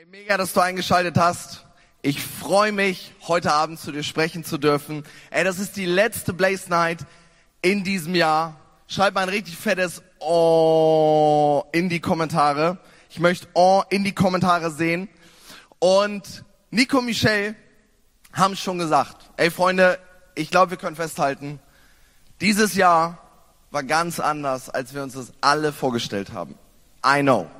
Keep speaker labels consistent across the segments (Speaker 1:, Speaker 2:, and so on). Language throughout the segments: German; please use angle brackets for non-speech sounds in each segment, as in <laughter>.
Speaker 1: Hey, mega, dass du eingeschaltet hast. Ich freue mich, heute Abend zu dir sprechen zu dürfen. Ey, das ist die letzte Blaze Night in diesem Jahr. Schreib mal ein richtig fettes Oh in die Kommentare. Ich möchte Oh in die Kommentare sehen. Und Nico und Michelle haben schon gesagt, ey Freunde, ich glaube, wir können festhalten, dieses Jahr war ganz anders, als wir uns das alle vorgestellt haben. I know.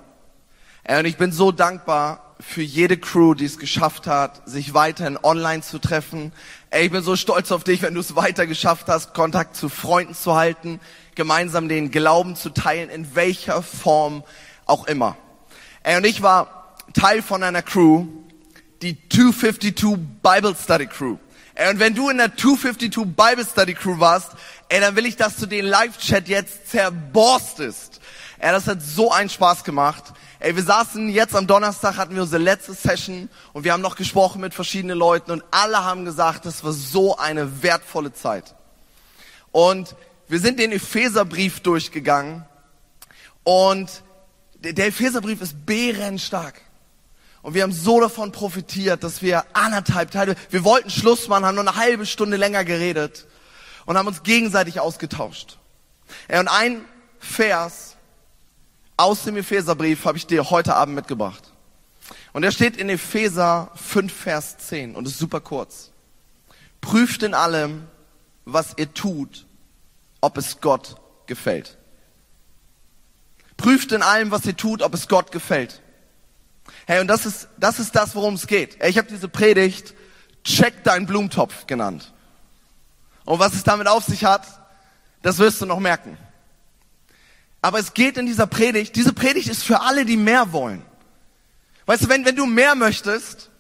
Speaker 1: Ey, und ich bin so dankbar für jede Crew, die es geschafft hat, sich weiterhin online zu treffen. Ey, ich bin so stolz auf dich, wenn du es weiter geschafft hast, Kontakt zu Freunden zu halten, gemeinsam den Glauben zu teilen, in welcher Form auch immer. Ey, und ich war Teil von einer Crew, die 252 Bible Study Crew. Ey, und wenn du in der 252 Bible Study Crew warst, ey, dann will ich, dass du den Live-Chat jetzt zerborstest. Ey, das hat so einen Spaß gemacht. Ey, wir saßen jetzt am Donnerstag, hatten wir unsere letzte Session und wir haben noch gesprochen mit verschiedenen Leuten und alle haben gesagt, das war so eine wertvolle Zeit. Und wir sind den Epheserbrief durchgegangen und der Epheserbrief ist bärenstark. Und wir haben so davon profitiert, dass wir anderthalb Teile, wir wollten Schluss machen, haben nur eine halbe Stunde länger geredet und haben uns gegenseitig ausgetauscht. Ja, und ein Vers aus dem Epheserbrief habe ich dir heute Abend mitgebracht. Und er steht in Epheser 5, Vers 10 und ist super kurz. Prüft in allem, was ihr tut, ob es Gott gefällt. Prüft in allem, was ihr tut, ob es Gott gefällt. Hey, und das ist das, ist das worum es geht. Ich habe diese Predigt Check deinen Blumentopf genannt. Und was es damit auf sich hat, das wirst du noch merken. Aber es geht in dieser Predigt, diese Predigt ist für alle, die mehr wollen. Weißt du, wenn, wenn du mehr möchtest,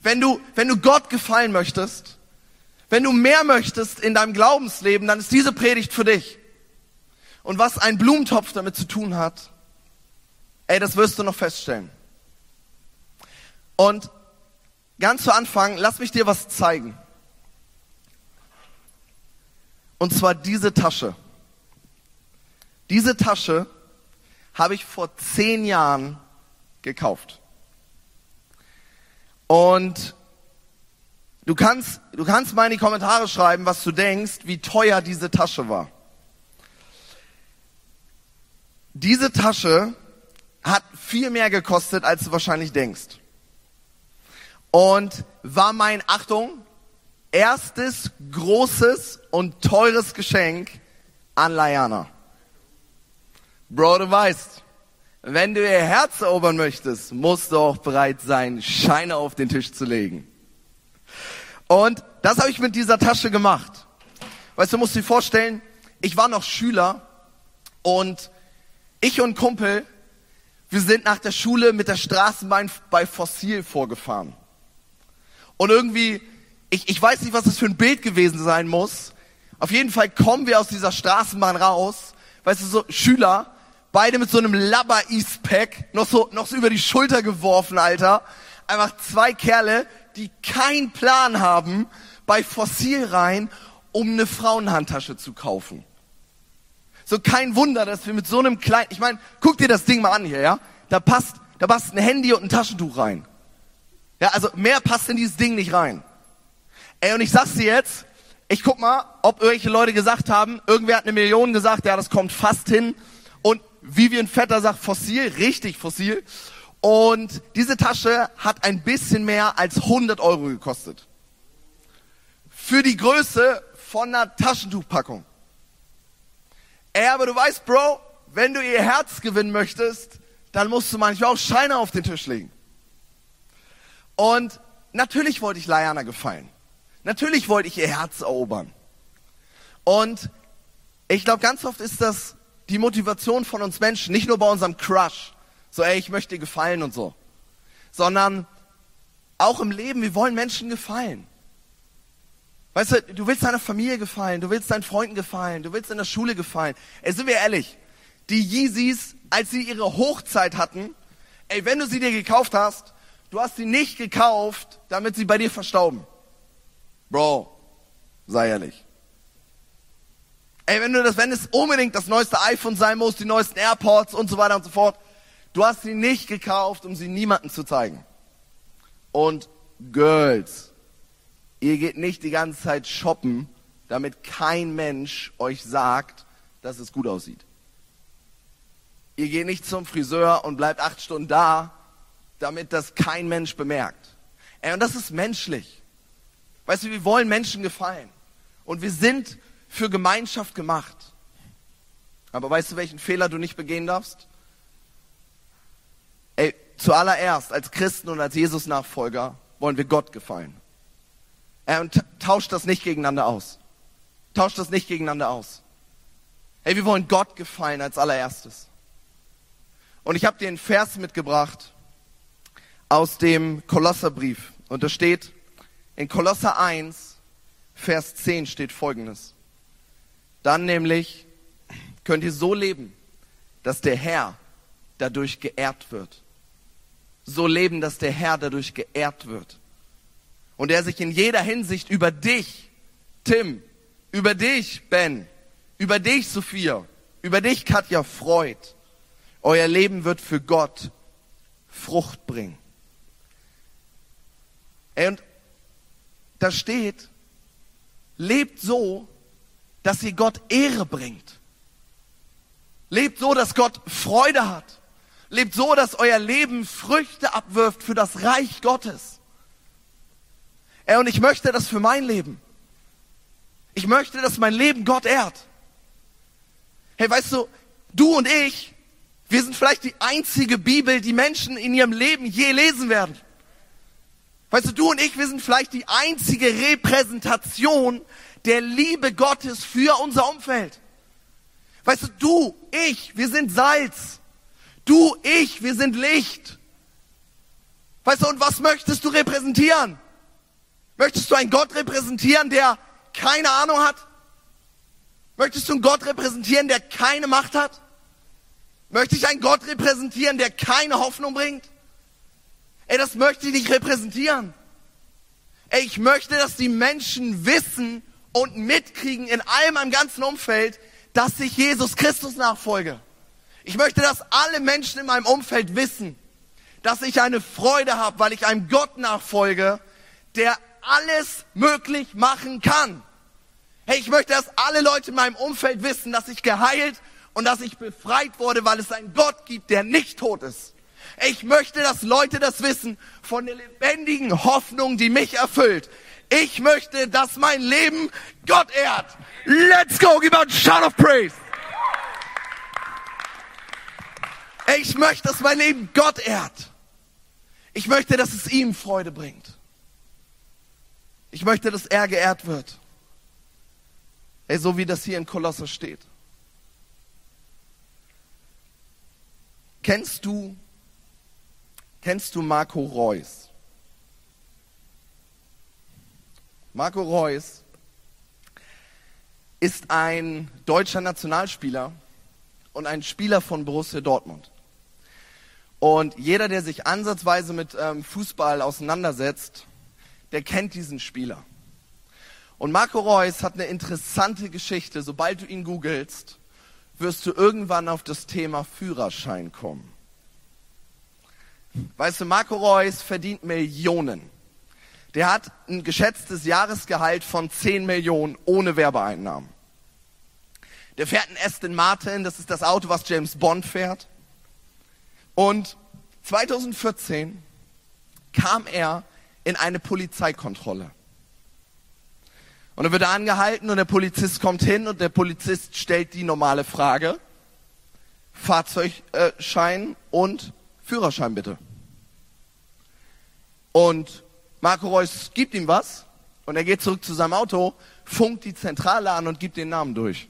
Speaker 1: wenn du, wenn du Gott gefallen möchtest, wenn du mehr möchtest in deinem Glaubensleben, dann ist diese Predigt für dich. Und was ein Blumentopf damit zu tun hat, ey, das wirst du noch feststellen. Und ganz zu Anfang, lass mich dir was zeigen. Und zwar diese Tasche. Diese Tasche habe ich vor zehn Jahren gekauft. Und du kannst, du kannst mal in die Kommentare schreiben, was du denkst, wie teuer diese Tasche war. Diese Tasche hat viel mehr gekostet, als du wahrscheinlich denkst. Und war mein, Achtung, erstes großes und teures Geschenk an Layana. Bro, du weißt, wenn du ihr Herz erobern möchtest, musst du auch bereit sein, Scheine auf den Tisch zu legen. Und das habe ich mit dieser Tasche gemacht. Weißt du, musst dir vorstellen, ich war noch Schüler und ich und Kumpel, wir sind nach der Schule mit der Straßenbahn bei Fossil vorgefahren. Und irgendwie, ich, ich weiß nicht, was das für ein Bild gewesen sein muss. Auf jeden Fall kommen wir aus dieser Straßenbahn raus. Weißt du, so Schüler, Beide mit so einem Labber East-Pack, noch so, noch so über die Schulter geworfen, Alter. Einfach zwei Kerle, die keinen Plan haben, bei Fossil rein, um eine Frauenhandtasche zu kaufen. So kein Wunder, dass wir mit so einem kleinen, ich meine, guck dir das Ding mal an hier, ja? Da passt, da passt ein Handy und ein Taschentuch rein. Ja, also mehr passt in dieses Ding nicht rein. Ey, und ich sag's dir jetzt, ich guck mal, ob irgendwelche Leute gesagt haben, irgendwer hat eine Million gesagt, ja, das kommt fast hin. Vivian Vetter sagt fossil, richtig fossil. Und diese Tasche hat ein bisschen mehr als 100 Euro gekostet. Für die Größe von einer Taschentuchpackung. Ey, aber du weißt, Bro, wenn du ihr Herz gewinnen möchtest, dann musst du manchmal auch Scheine auf den Tisch legen. Und natürlich wollte ich Layana gefallen. Natürlich wollte ich ihr Herz erobern. Und ich glaube, ganz oft ist das die Motivation von uns Menschen, nicht nur bei unserem Crush, so ey, ich möchte dir gefallen und so, sondern auch im Leben, wir wollen Menschen gefallen. Weißt du, du willst deiner Familie gefallen, du willst deinen Freunden gefallen, du willst in der Schule gefallen. Ey, sind wir ehrlich, die Yeezys, als sie ihre Hochzeit hatten, ey, wenn du sie dir gekauft hast, du hast sie nicht gekauft, damit sie bei dir verstauben. Bro, sei ehrlich. Ey, wenn du das, wenn es unbedingt das neueste iPhone sein muss, die neuesten AirPods und so weiter und so fort, du hast sie nicht gekauft, um sie niemandem zu zeigen. Und Girls, ihr geht nicht die ganze Zeit shoppen, damit kein Mensch euch sagt, dass es gut aussieht. Ihr geht nicht zum Friseur und bleibt acht Stunden da, damit das kein Mensch bemerkt. Ey, und das ist menschlich. Weißt du, wir wollen Menschen gefallen. Und wir sind für Gemeinschaft gemacht. Aber weißt du, welchen Fehler du nicht begehen darfst? Ey, zuallererst als Christen und als Jesus-Nachfolger wollen wir Gott gefallen. Ey, und tauscht das nicht gegeneinander aus. Tauscht das nicht gegeneinander aus. Ey, wir wollen Gott gefallen als allererstes. Und ich habe dir einen Vers mitgebracht aus dem Kolosserbrief. Und da steht in Kolosser 1, Vers 10 steht folgendes. Dann nämlich könnt ihr so leben, dass der Herr dadurch geehrt wird. So leben, dass der Herr dadurch geehrt wird. Und er sich in jeder Hinsicht über dich, Tim, über dich, Ben, über dich, Sophia, über dich, Katja, freut. Euer Leben wird für Gott Frucht bringen. Und da steht, lebt so, dass ihr Gott Ehre bringt. Lebt so, dass Gott Freude hat. Lebt so, dass euer Leben Früchte abwirft für das Reich Gottes. Ey, und ich möchte das für mein Leben. Ich möchte, dass mein Leben Gott ehrt. Hey, weißt du, du und ich, wir sind vielleicht die einzige Bibel, die Menschen in ihrem Leben je lesen werden. Weißt du, du und ich, wir sind vielleicht die einzige Repräsentation der Liebe Gottes für unser Umfeld. Weißt du, du, ich, wir sind Salz. Du, ich, wir sind Licht. Weißt du, und was möchtest du repräsentieren? Möchtest du einen Gott repräsentieren, der keine Ahnung hat? Möchtest du einen Gott repräsentieren, der keine Macht hat? Möchte ich einen Gott repräsentieren, der keine Hoffnung bringt? Ey, das möchte ich nicht repräsentieren. Ey, ich möchte, dass die Menschen wissen und mitkriegen in allem am ganzen Umfeld, dass ich Jesus Christus nachfolge. Ich möchte, dass alle Menschen in meinem Umfeld wissen, dass ich eine Freude habe, weil ich einem Gott nachfolge, der alles möglich machen kann. Hey, ich möchte, dass alle Leute in meinem Umfeld wissen, dass ich geheilt und dass ich befreit wurde, weil es einen Gott gibt, der nicht tot ist. Ich möchte, dass Leute das wissen von der lebendigen Hoffnung, die mich erfüllt. Ich möchte, dass mein Leben Gott ehrt. Let's go, give out shout of praise. Ich möchte, dass mein Leben Gott ehrt. Ich möchte, dass es ihm Freude bringt. Ich möchte, dass er geehrt wird. Ey, so wie das hier in Kolosser steht. Kennst du, kennst du Marco Reus? Marco Reus ist ein deutscher Nationalspieler und ein Spieler von Borussia Dortmund. Und jeder, der sich ansatzweise mit ähm, Fußball auseinandersetzt, der kennt diesen Spieler. Und Marco Reus hat eine interessante Geschichte. Sobald du ihn googelst, wirst du irgendwann auf das Thema Führerschein kommen. Weißt du, Marco Reus verdient Millionen. Der hat ein geschätztes Jahresgehalt von 10 Millionen ohne Werbeeinnahmen. Der fährt ein Aston Martin, das ist das Auto, was James Bond fährt. Und 2014 kam er in eine Polizeikontrolle. Und dann wird er angehalten und der Polizist kommt hin und der Polizist stellt die normale Frage. Fahrzeugschein und Führerschein bitte. Und Marco Reus gibt ihm was und er geht zurück zu seinem Auto, funkt die Zentrale an und gibt den Namen durch.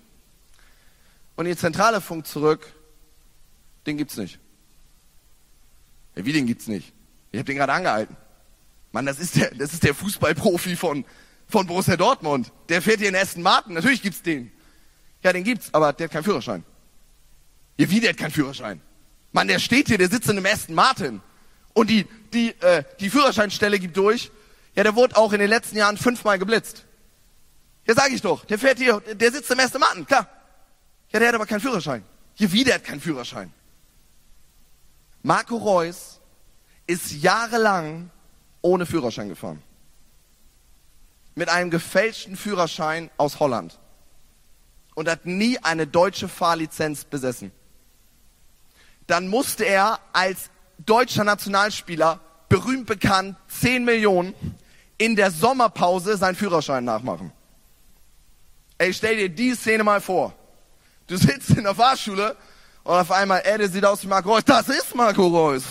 Speaker 1: Und die Zentrale funkt zurück, den gibt's nicht. Ja, wie den gibt's nicht? Ich habe den gerade angehalten. Mann, das ist der, das ist der Fußballprofi von von Borussia Dortmund. Der fährt hier in Aston Martin. Natürlich gibt's den. Ja, den gibt's, aber der hat keinen Führerschein. Ja, wie, der hat keinen Führerschein? Mann, der steht hier, der sitzt in einem Aston Martin. Und die, die, äh, die Führerscheinstelle gibt durch. Ja, der wurde auch in den letzten Jahren fünfmal geblitzt. Ja, sag ich doch. Der fährt hier, der sitzt im Aston Martin, klar. Ja, der hat aber keinen Führerschein. Hier, wie, der hat keinen Führerschein? Marco Reus ist jahrelang ohne Führerschein gefahren. Mit einem gefälschten Führerschein aus Holland. Und hat nie eine deutsche Fahrlizenz besessen. Dann musste er als deutscher Nationalspieler, berühmt bekannt, 10 Millionen, in der Sommerpause seinen Führerschein nachmachen. Ey, stell dir die Szene mal vor. Du sitzt in der Fahrschule und auf einmal, ey, sieht aus wie Marco Reus. Das ist Marco Reus.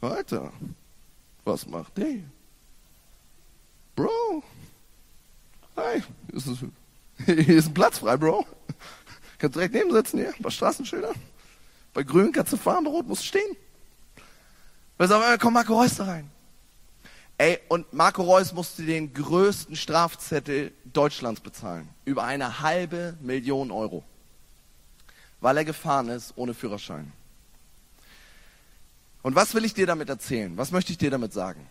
Speaker 1: Weiter. Was macht der? Bro. Hey, ist <laughs> hier ist ein Platz frei, Bro. Kannst direkt neben sitzen hier, bei Straßenschildern. Bei grün kannst du fahren, bei rot musst stehen. Weil auf einmal kommt Marco Reus da rein. Ey, und Marco Reus musste den größten Strafzettel Deutschlands bezahlen. Über eine halbe Million Euro. Weil er gefahren ist ohne Führerschein. Und was will ich dir damit erzählen? Was möchte ich dir damit sagen?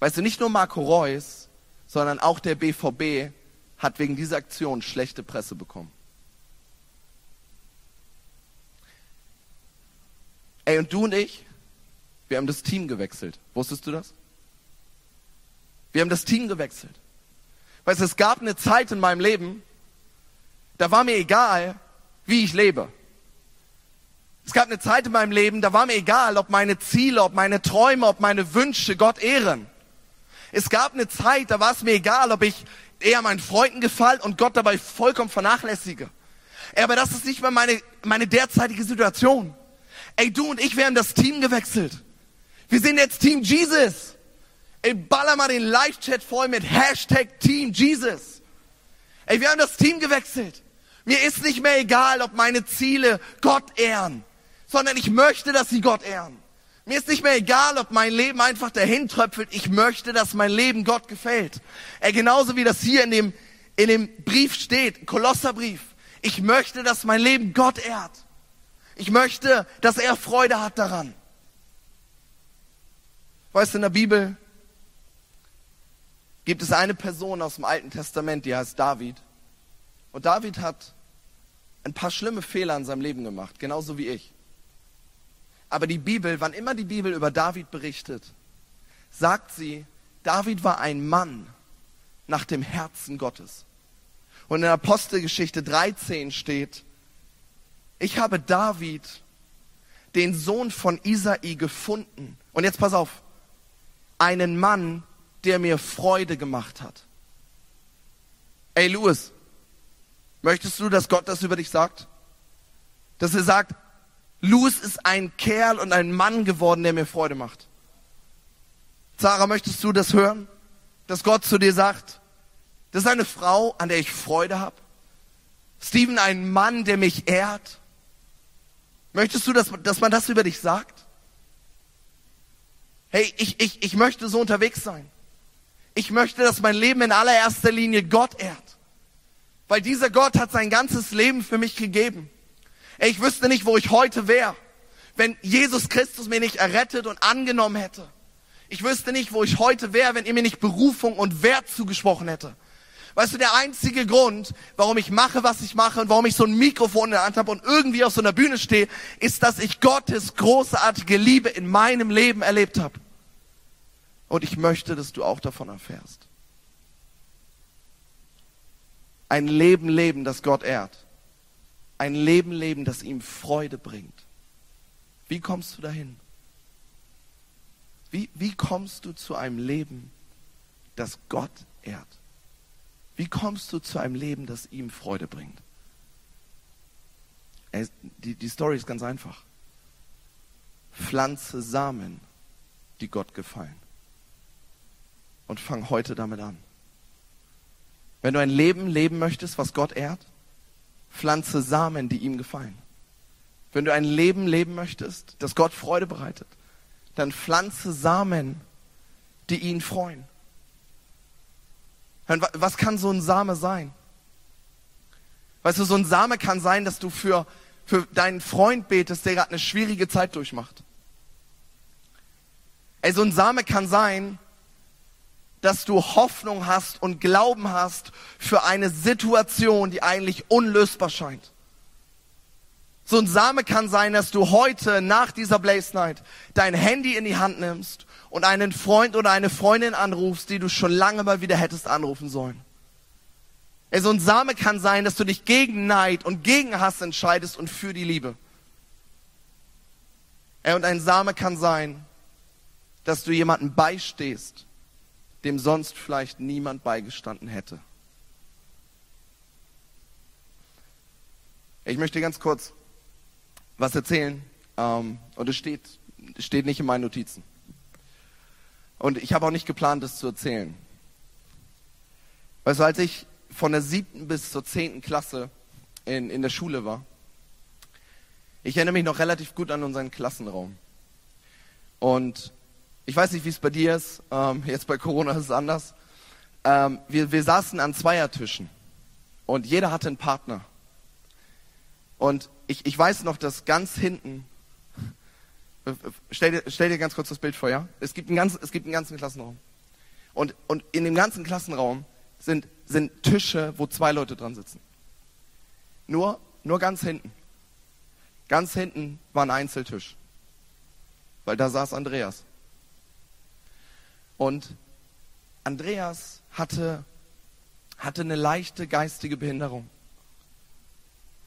Speaker 1: Weißt du, nicht nur Marco Reus, sondern auch der BVB hat wegen dieser Aktion schlechte Presse bekommen. Ey, und du und ich, wir haben das Team gewechselt. Wusstest du das? Wir haben das Team gewechselt. Weißt du, es gab eine Zeit in meinem Leben, da war mir egal, wie ich lebe. Es gab eine Zeit in meinem Leben, da war mir egal, ob meine Ziele, ob meine Träume, ob meine Wünsche Gott ehren. Es gab eine Zeit, da war es mir egal, ob ich eher meinen Freunden gefallen und Gott dabei vollkommen vernachlässige. Aber das ist nicht mehr meine, meine derzeitige Situation. Ey, du und ich, wir haben das Team gewechselt. Wir sind jetzt Team Jesus. Ey, baller mal den Live-Chat voll mit Hashtag Team Jesus. Ey, wir haben das Team gewechselt. Mir ist nicht mehr egal, ob meine Ziele Gott ehren, sondern ich möchte, dass sie Gott ehren. Mir ist nicht mehr egal, ob mein Leben einfach dahin tröpfelt. Ich möchte, dass mein Leben Gott gefällt. Ey, genauso wie das hier in dem, in dem Brief steht, Kolosserbrief. Ich möchte, dass mein Leben Gott ehrt. Ich möchte, dass er Freude hat daran. Weißt du, in der Bibel gibt es eine Person aus dem Alten Testament, die heißt David. Und David hat ein paar schlimme Fehler in seinem Leben gemacht, genauso wie ich. Aber die Bibel, wann immer die Bibel über David berichtet, sagt sie, David war ein Mann nach dem Herzen Gottes. Und in Apostelgeschichte 13 steht, ich habe David, den Sohn von Isai, gefunden. Und jetzt pass auf, einen Mann, der mir Freude gemacht hat. Ey, Louis, möchtest du, dass Gott das über dich sagt? Dass er sagt, Louis ist ein Kerl und ein Mann geworden, der mir Freude macht. Sarah, möchtest du das hören? Dass Gott zu dir sagt, das ist eine Frau, an der ich Freude habe. Steven, ein Mann, der mich ehrt. Möchtest du, dass, dass man das über dich sagt? Hey, ich, ich, ich möchte so unterwegs sein. Ich möchte, dass mein Leben in allererster Linie Gott ehrt. Weil dieser Gott hat sein ganzes Leben für mich gegeben. Ich wüsste nicht, wo ich heute wäre, wenn Jesus Christus mir nicht errettet und angenommen hätte. Ich wüsste nicht, wo ich heute wäre, wenn ihr mir nicht Berufung und Wert zugesprochen hätte. Weißt du, der einzige Grund, warum ich mache, was ich mache und warum ich so ein Mikrofon in der Hand habe und irgendwie auf so einer Bühne stehe, ist, dass ich Gottes großartige Liebe in meinem Leben erlebt habe. Und ich möchte, dass du auch davon erfährst. Ein Leben leben, das Gott ehrt. Ein Leben leben, das ihm Freude bringt. Wie kommst du dahin? Wie, wie kommst du zu einem Leben, das Gott ehrt? Wie kommst du zu einem Leben, das ihm Freude bringt? Die, die Story ist ganz einfach. Pflanze Samen, die Gott gefallen und fang heute damit an. Wenn du ein Leben leben möchtest, was Gott ehrt, pflanze Samen, die ihm gefallen. Wenn du ein Leben leben möchtest, das Gott Freude bereitet, dann pflanze Samen, die ihn freuen. Was kann so ein Same sein? Weißt du, so ein Same kann sein, dass du für, für deinen Freund betest, der gerade eine schwierige Zeit durchmacht. Ey, so ein Same kann sein, dass du Hoffnung hast und Glauben hast für eine Situation, die eigentlich unlösbar scheint. So ein Same kann sein, dass du heute nach dieser Blaze Night dein Handy in die Hand nimmst und einen Freund oder eine Freundin anrufst, die du schon lange mal wieder hättest anrufen sollen. Ey, so ein Same kann sein, dass du dich gegen Neid und gegen Hass entscheidest und für die Liebe. Ey, und ein Same kann sein, dass du jemanden beistehst, dem sonst vielleicht niemand beigestanden hätte. Ich möchte ganz kurz was erzählen. Ähm, und es steht, steht nicht in meinen Notizen. Und ich habe auch nicht geplant, das zu erzählen. Weißt du, als ich von der siebten bis zur zehnten Klasse in, in der Schule war, ich erinnere mich noch relativ gut an unseren Klassenraum. Und ich weiß nicht, wie es bei dir ist. Ähm, jetzt bei Corona ist es anders. Ähm, wir, wir saßen an Zweiertischen und jeder hatte einen Partner. Und ich, ich weiß noch, dass ganz hinten, stell dir, stell dir ganz kurz das Bild vor, ja? Es gibt einen, ganz, es gibt einen ganzen Klassenraum. Und, und in dem ganzen Klassenraum sind, sind Tische, wo zwei Leute dran sitzen. Nur, nur ganz hinten. Ganz hinten war ein Einzeltisch. Weil da saß Andreas. Und Andreas hatte, hatte eine leichte geistige Behinderung.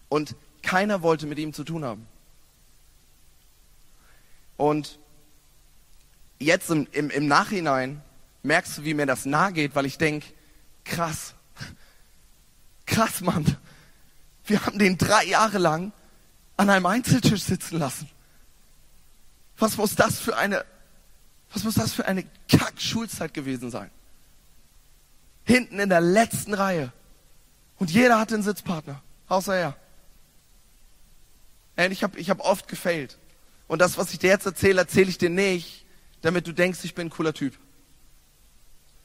Speaker 1: Und keiner wollte mit ihm zu tun haben. Und jetzt im, im, im Nachhinein merkst du, wie mir das nahe geht, weil ich denke, krass, krass, Mann. Wir haben den drei Jahre lang an einem Einzeltisch sitzen lassen. Was muss das für eine, was muss das für eine Kack-Schulzeit gewesen sein? Hinten in der letzten Reihe. Und jeder hatte einen Sitzpartner, außer er. Und ich habe ich hab oft gefailt. Und das, was ich dir jetzt erzähle, erzähle ich dir nicht, damit du denkst, ich bin ein cooler Typ.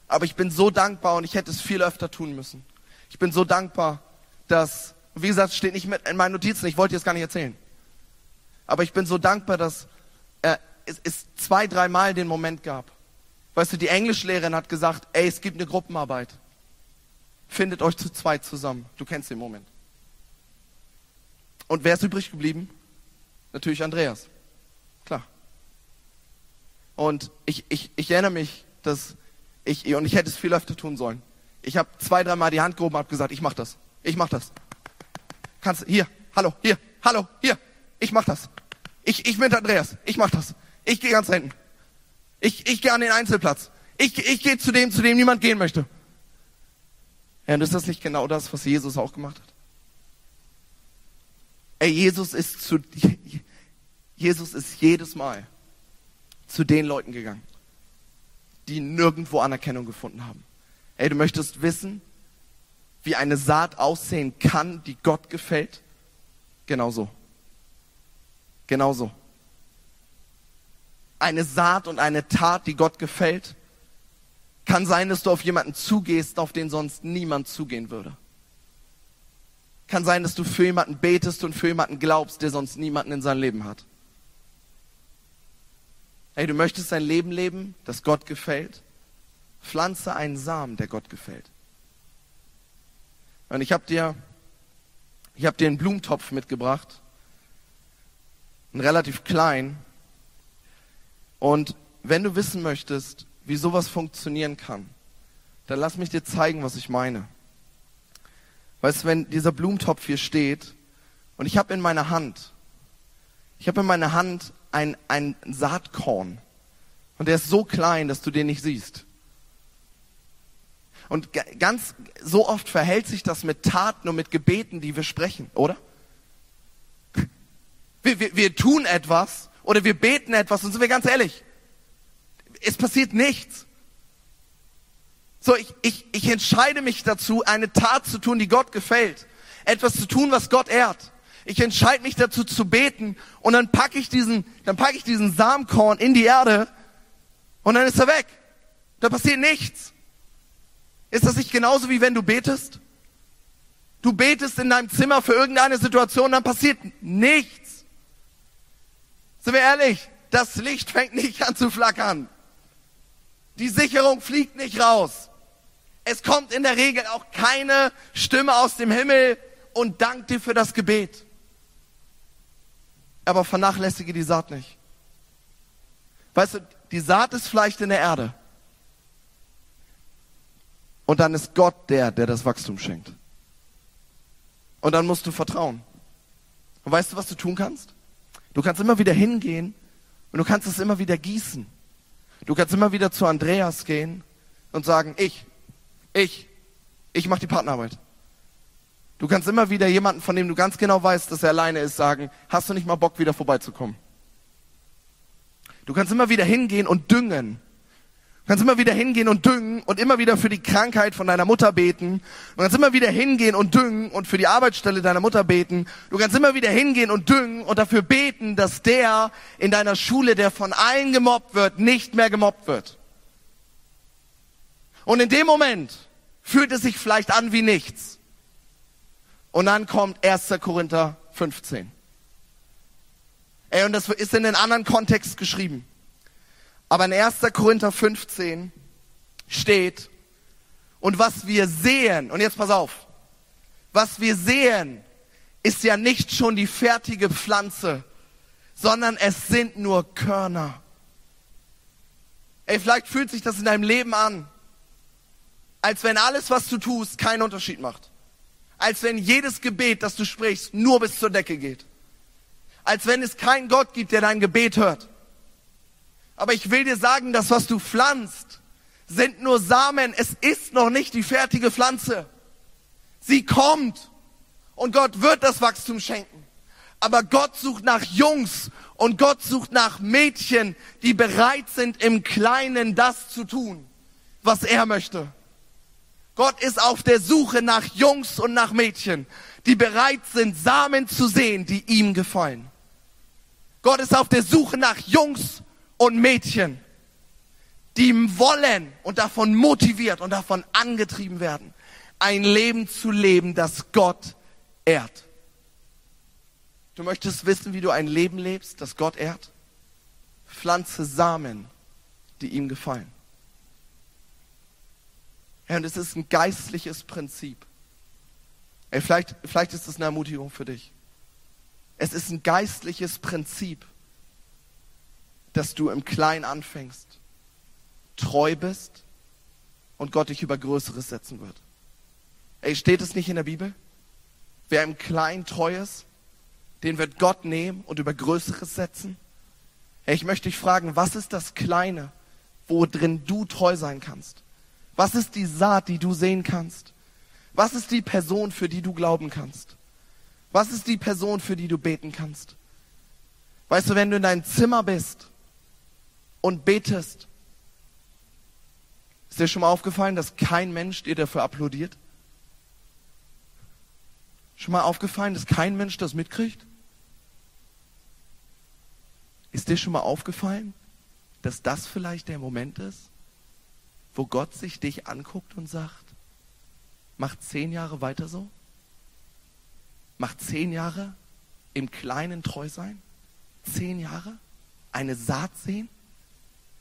Speaker 1: Aber ich bin so dankbar und ich hätte es viel öfter tun müssen. Ich bin so dankbar, dass, wie gesagt, steht nicht mit in meinen Notizen, ich wollte dir das gar nicht erzählen. Aber ich bin so dankbar, dass äh, es, es zwei, dreimal den Moment gab. Weißt du, die Englischlehrerin hat gesagt, ey, es gibt eine Gruppenarbeit. Findet euch zu zweit zusammen. Du kennst den Moment. Und wer ist übrig geblieben? Natürlich Andreas. Klar. Und ich, ich, ich erinnere mich, dass ich, und ich hätte es viel öfter tun sollen. Ich habe zwei, dreimal die Hand gehoben und gesagt, ich mach das. Ich mach das. Kannst, hier, hallo, hier, hallo, hier. Ich mach das. Ich, ich bin Andreas. Ich mach das. Ich gehe ganz hinten. Ich, ich gehe an den Einzelplatz. Ich, ich gehe zu dem, zu dem niemand gehen möchte. Ja, und ist das nicht genau das, was Jesus auch gemacht hat? Ey, Jesus ist zu, Jesus ist jedes Mal zu den Leuten gegangen, die nirgendwo Anerkennung gefunden haben. Ey, du möchtest wissen, wie eine Saat aussehen kann, die Gott gefällt? Genau so. Genau so. Eine Saat und eine Tat, die Gott gefällt, kann sein, dass du auf jemanden zugehst, auf den sonst niemand zugehen würde. Kann sein, dass du für jemanden betest und für jemanden glaubst, der sonst niemanden in seinem Leben hat. Hey, du möchtest ein Leben leben, das Gott gefällt? Pflanze einen Samen, der Gott gefällt. Und ich habe dir, ich habe dir einen Blumentopf mitgebracht, einen relativ klein. Und wenn du wissen möchtest, wie sowas funktionieren kann, dann lass mich dir zeigen, was ich meine. Weißt du, wenn dieser Blumentopf hier steht und ich habe in meiner Hand, ich habe in meiner Hand ein, ein Saatkorn und der ist so klein, dass du den nicht siehst. Und ganz so oft verhält sich das mit Taten und mit Gebeten, die wir sprechen, oder? Wir, wir, wir tun etwas oder wir beten etwas und sind wir ganz ehrlich, es passiert nichts. So, ich, ich, ich entscheide mich dazu, eine Tat zu tun, die Gott gefällt. Etwas zu tun, was Gott ehrt. Ich entscheide mich dazu zu beten und dann packe ich diesen, dann packe ich diesen Samenkorn in die Erde und dann ist er weg. Da passiert nichts. Ist das nicht genauso wie wenn du betest? Du betest in deinem Zimmer für irgendeine Situation, dann passiert nichts. Sind wir ehrlich? Das Licht fängt nicht an zu flackern. Die Sicherung fliegt nicht raus. Es kommt in der Regel auch keine Stimme aus dem Himmel und dankt dir für das Gebet. aber vernachlässige die Saat nicht. Weißt du, die Saat ist vielleicht in der Erde. Und dann ist Gott der, der das Wachstum schenkt. Und dann musst du vertrauen. Und weißt du, was du tun kannst? Du kannst immer wieder hingehen und du kannst es immer wieder gießen. Du kannst immer wieder zu Andreas gehen und sagen, ich, ich, ich mache die Partnerarbeit. Du kannst immer wieder jemanden, von dem du ganz genau weißt, dass er alleine ist, sagen, hast du nicht mal Bock, wieder vorbeizukommen? Du kannst immer wieder hingehen und düngen. Du kannst immer wieder hingehen und düngen und immer wieder für die Krankheit von deiner Mutter beten. Du kannst immer wieder hingehen und düngen und für die Arbeitsstelle deiner Mutter beten. Du kannst immer wieder hingehen und düngen und dafür beten, dass der in deiner Schule, der von allen gemobbt wird, nicht mehr gemobbt wird. Und in dem Moment fühlt es sich vielleicht an wie nichts. Und dann kommt 1. Korinther 15. Ey, und das ist in einen anderen Kontext geschrieben. Aber in 1. Korinther 15 steht, und was wir sehen, und jetzt pass auf, was wir sehen, ist ja nicht schon die fertige Pflanze, sondern es sind nur Körner. Ey, vielleicht fühlt sich das in deinem Leben an, als wenn alles, was du tust, keinen Unterschied macht. Als wenn jedes Gebet, das du sprichst, nur bis zur Decke geht als wenn es keinen Gott gibt, der dein Gebet hört. Aber ich will dir sagen, das, was du pflanzt, sind nur Samen. Es ist noch nicht die fertige Pflanze. Sie kommt und Gott wird das Wachstum schenken. Aber Gott sucht nach Jungs und Gott sucht nach Mädchen, die bereit sind, im Kleinen das zu tun, was er möchte. Gott ist auf der Suche nach Jungs und nach Mädchen, die bereit sind, Samen zu sehen, die ihm gefallen. Gott ist auf der Suche nach Jungs und Mädchen, die wollen und davon motiviert und davon angetrieben werden, ein Leben zu leben, das Gott ehrt. Du möchtest wissen, wie du ein Leben lebst, das Gott ehrt? Pflanze Samen, die ihm gefallen. Ja, und es ist ein geistliches Prinzip. Ey, vielleicht, vielleicht ist es eine Ermutigung für dich. Es ist ein geistliches Prinzip, dass du im Kleinen anfängst, treu bist und Gott dich über Größeres setzen wird. Ey, steht es nicht in der Bibel? Wer im Kleinen treu ist, den wird Gott nehmen und über Größeres setzen. Ey, ich möchte dich fragen, was ist das Kleine, wo drin du treu sein kannst? Was ist die Saat, die du sehen kannst? Was ist die Person, für die du glauben kannst? Was ist die Person, für die du beten kannst? Weißt du, wenn du in deinem Zimmer bist und betest, ist dir schon mal aufgefallen, dass kein Mensch dir dafür applaudiert? Schon mal aufgefallen, dass kein Mensch das mitkriegt? Ist dir schon mal aufgefallen, dass das vielleicht der Moment ist, wo Gott sich dich anguckt und sagt, mach zehn Jahre weiter so? Macht zehn Jahre im Kleinen treu sein? Zehn Jahre? Eine Saat sehen?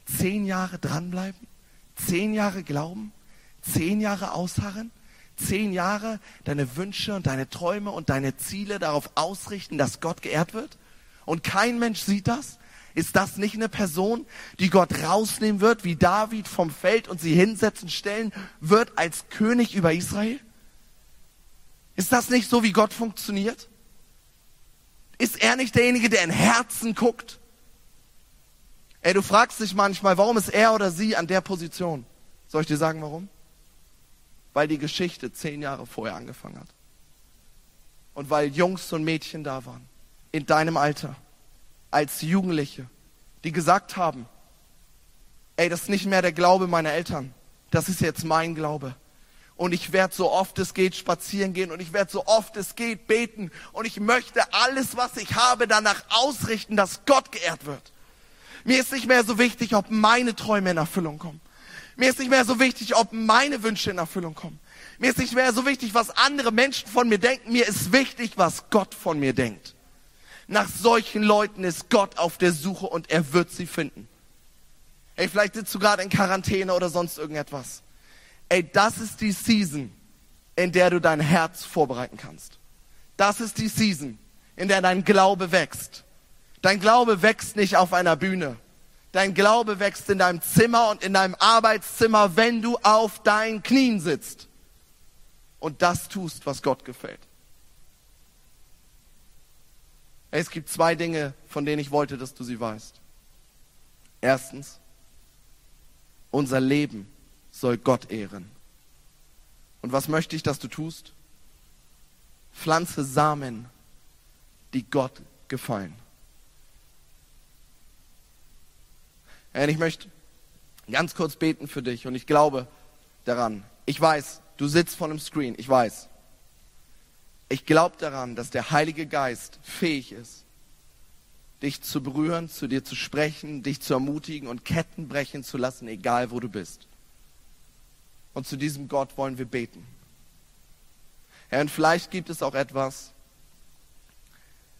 Speaker 1: Zehn Jahre dranbleiben? Zehn Jahre glauben? Zehn Jahre ausharren? Zehn Jahre deine Wünsche und deine Träume und deine Ziele darauf ausrichten, dass Gott geehrt wird? Und kein Mensch sieht das? Ist das nicht eine Person, die Gott rausnehmen wird, wie David vom Feld und sie hinsetzen, stellen wird als König über Israel? Ist das nicht so, wie Gott funktioniert? Ist er nicht derjenige, der in Herzen guckt? Ey, du fragst dich manchmal, warum ist er oder sie an der Position? Soll ich dir sagen, warum? Weil die Geschichte zehn Jahre vorher angefangen hat. Und weil Jungs und Mädchen da waren, in deinem Alter, als Jugendliche, die gesagt haben, ey, das ist nicht mehr der Glaube meiner Eltern, das ist jetzt mein Glaube und ich werde so oft es geht spazieren gehen und ich werde so oft es geht beten und ich möchte alles, was ich habe, danach ausrichten, dass Gott geehrt wird. Mir ist nicht mehr so wichtig, ob meine Träume in Erfüllung kommen. Mir ist nicht mehr so wichtig, ob meine Wünsche in Erfüllung kommen. Mir ist nicht mehr so wichtig, was andere Menschen von mir denken. Mir ist wichtig, was Gott von mir denkt. Nach solchen Leuten ist Gott auf der Suche und er wird sie finden. Ey, vielleicht sitzt du gerade in Quarantäne oder sonst irgendetwas. Ey, das ist die Season, in der du dein Herz vorbereiten kannst. Das ist die Season, in der dein Glaube wächst. Dein Glaube wächst nicht auf einer Bühne. Dein Glaube wächst in deinem Zimmer und in deinem Arbeitszimmer, wenn du auf deinen Knien sitzt und das tust, was Gott gefällt. Es gibt zwei Dinge, von denen ich wollte, dass du sie weißt. Erstens, unser Leben soll Gott ehren. Und was möchte ich, dass du tust? Pflanze Samen, die Gott gefallen. Und ich möchte ganz kurz beten für dich und ich glaube daran. Ich weiß, du sitzt vor einem Screen, ich weiß. Ich glaube daran, dass der Heilige Geist fähig ist, dich zu berühren, zu dir zu sprechen, dich zu ermutigen und Ketten brechen zu lassen, egal wo du bist. Und zu diesem Gott wollen wir beten. Herr, und vielleicht gibt es auch etwas,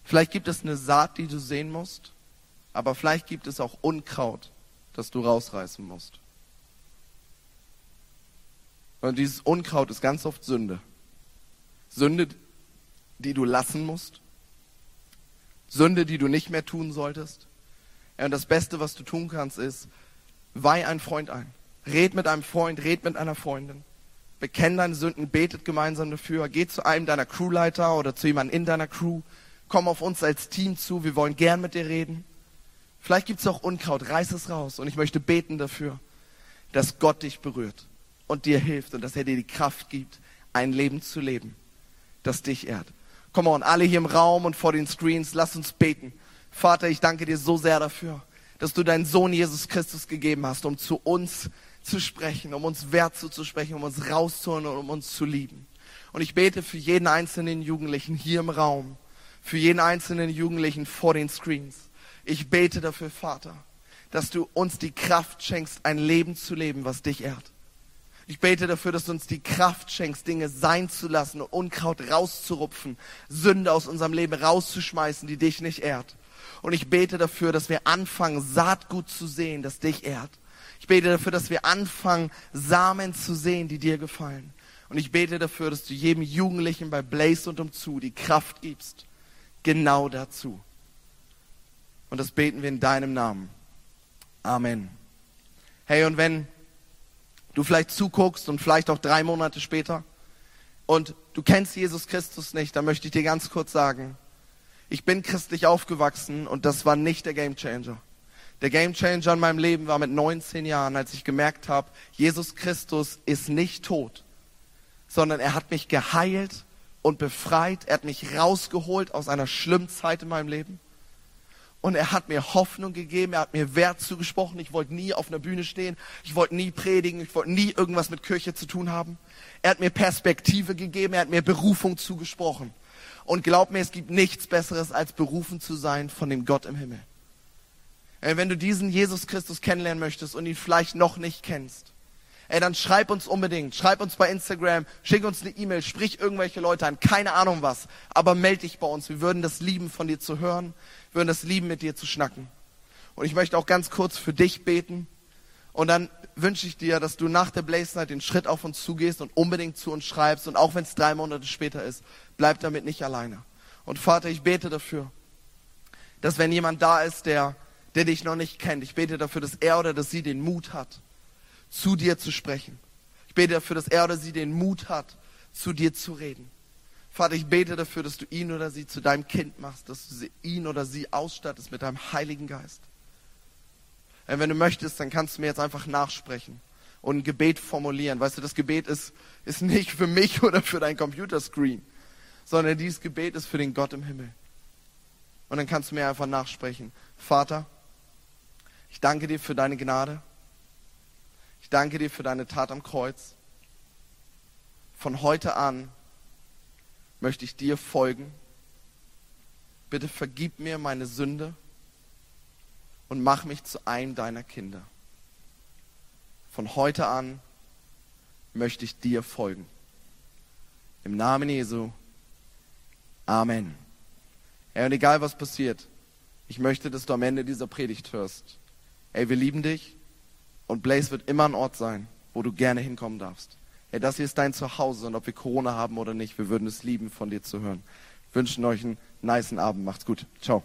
Speaker 1: vielleicht gibt es eine Saat, die du sehen musst, aber vielleicht gibt es auch Unkraut, das du rausreißen musst. Und dieses Unkraut ist ganz oft Sünde. Sünde, die du lassen musst. Sünde, die du nicht mehr tun solltest. Und das Beste, was du tun kannst, ist, weih einen Freund ein. Red mit einem Freund, red mit einer Freundin. Bekenn deine Sünden, betet gemeinsam dafür. Geh zu einem deiner Crewleiter oder zu jemandem in deiner Crew. Komm auf uns als Team zu. Wir wollen gern mit dir reden. Vielleicht gibt es auch Unkraut, reiß es raus. Und ich möchte beten dafür, dass Gott dich berührt und dir hilft und dass er dir die Kraft gibt, ein Leben zu leben, das dich ehrt. Komm on, alle hier im Raum und vor den Screens, lass uns beten. Vater, ich danke dir so sehr dafür, dass du deinen Sohn Jesus Christus gegeben hast, um zu uns zu sprechen, um uns Wert zuzusprechen, um uns rauszuholen und um uns zu lieben. Und ich bete für jeden einzelnen Jugendlichen hier im Raum, für jeden einzelnen Jugendlichen vor den Screens ich bete dafür, Vater, dass du uns die Kraft schenkst, ein Leben zu leben, was dich ehrt. Ich bete dafür, dass du uns die Kraft schenkst, Dinge sein zu lassen, Unkraut rauszurupfen, Sünde aus unserem Leben rauszuschmeißen, die dich nicht ehrt. Und ich bete dafür, dass wir anfangen, Saatgut zu sehen, das dich ehrt. Ich bete dafür, dass wir anfangen, Samen zu sehen, die dir gefallen. Und ich bete dafür, dass du jedem Jugendlichen bei Blaze und umzu die Kraft gibst, genau dazu. Und das beten wir in deinem Namen. Amen. Hey, und wenn du vielleicht zuguckst und vielleicht auch drei Monate später und du kennst Jesus Christus nicht, dann möchte ich dir ganz kurz sagen, ich bin christlich aufgewachsen und das war nicht der Gamechanger. Der Gamechanger in meinem Leben war mit 19 Jahren, als ich gemerkt habe, Jesus Christus ist nicht tot, sondern er hat mich geheilt und befreit. Er hat mich rausgeholt aus einer schlimmen Zeit in meinem Leben. Und er hat mir Hoffnung gegeben, er hat mir Wert zugesprochen. Ich wollte nie auf einer Bühne stehen, ich wollte nie predigen, ich wollte nie irgendwas mit Kirche zu tun haben. Er hat mir Perspektive gegeben, er hat mir Berufung zugesprochen. Und glaub mir, es gibt nichts Besseres, als berufen zu sein von dem Gott im Himmel. Äh, wenn du diesen Jesus Christus kennenlernen möchtest und ihn vielleicht noch nicht kennst, ey, dann schreib uns unbedingt, schreib uns bei Instagram, schick uns eine E-Mail, sprich irgendwelche Leute an, keine Ahnung was, aber melde dich bei uns. Wir würden das lieben, von dir zu hören würden das lieben, mit dir zu schnacken. Und ich möchte auch ganz kurz für dich beten. Und dann wünsche ich dir, dass du nach der Blaze Night den Schritt auf uns zugehst und unbedingt zu uns schreibst. Und auch wenn es drei Monate später ist, bleib damit nicht alleine. Und Vater, ich bete dafür, dass wenn jemand da ist, der, der dich noch nicht kennt, ich bete dafür, dass er oder dass sie den Mut hat, zu dir zu sprechen. Ich bete dafür, dass er oder sie den Mut hat, zu dir zu reden. Vater, ich bete dafür, dass du ihn oder sie zu deinem Kind machst, dass du ihn oder sie ausstattest mit deinem Heiligen Geist. Und wenn du möchtest, dann kannst du mir jetzt einfach nachsprechen und ein Gebet formulieren. Weißt du, das Gebet ist, ist nicht für mich <laughs> oder für dein Computerscreen, sondern dieses Gebet ist für den Gott im Himmel. Und dann kannst du mir einfach nachsprechen. Vater, ich danke dir für deine Gnade. Ich danke dir für deine Tat am Kreuz. Von heute an möchte ich dir folgen. Bitte vergib mir meine Sünde und mach mich zu einem deiner Kinder. Von heute an möchte ich dir folgen. Im Namen Jesu. Amen. Ey, und egal was passiert, ich möchte, dass du am Ende dieser Predigt hörst. Ey, wir lieben dich und Blaze wird immer ein Ort sein, wo du gerne hinkommen darfst. Hey, das hier ist dein Zuhause und ob wir Corona haben oder nicht, wir würden es lieben, von dir zu hören. Wünschen euch einen niceen Abend. Macht's gut. Ciao.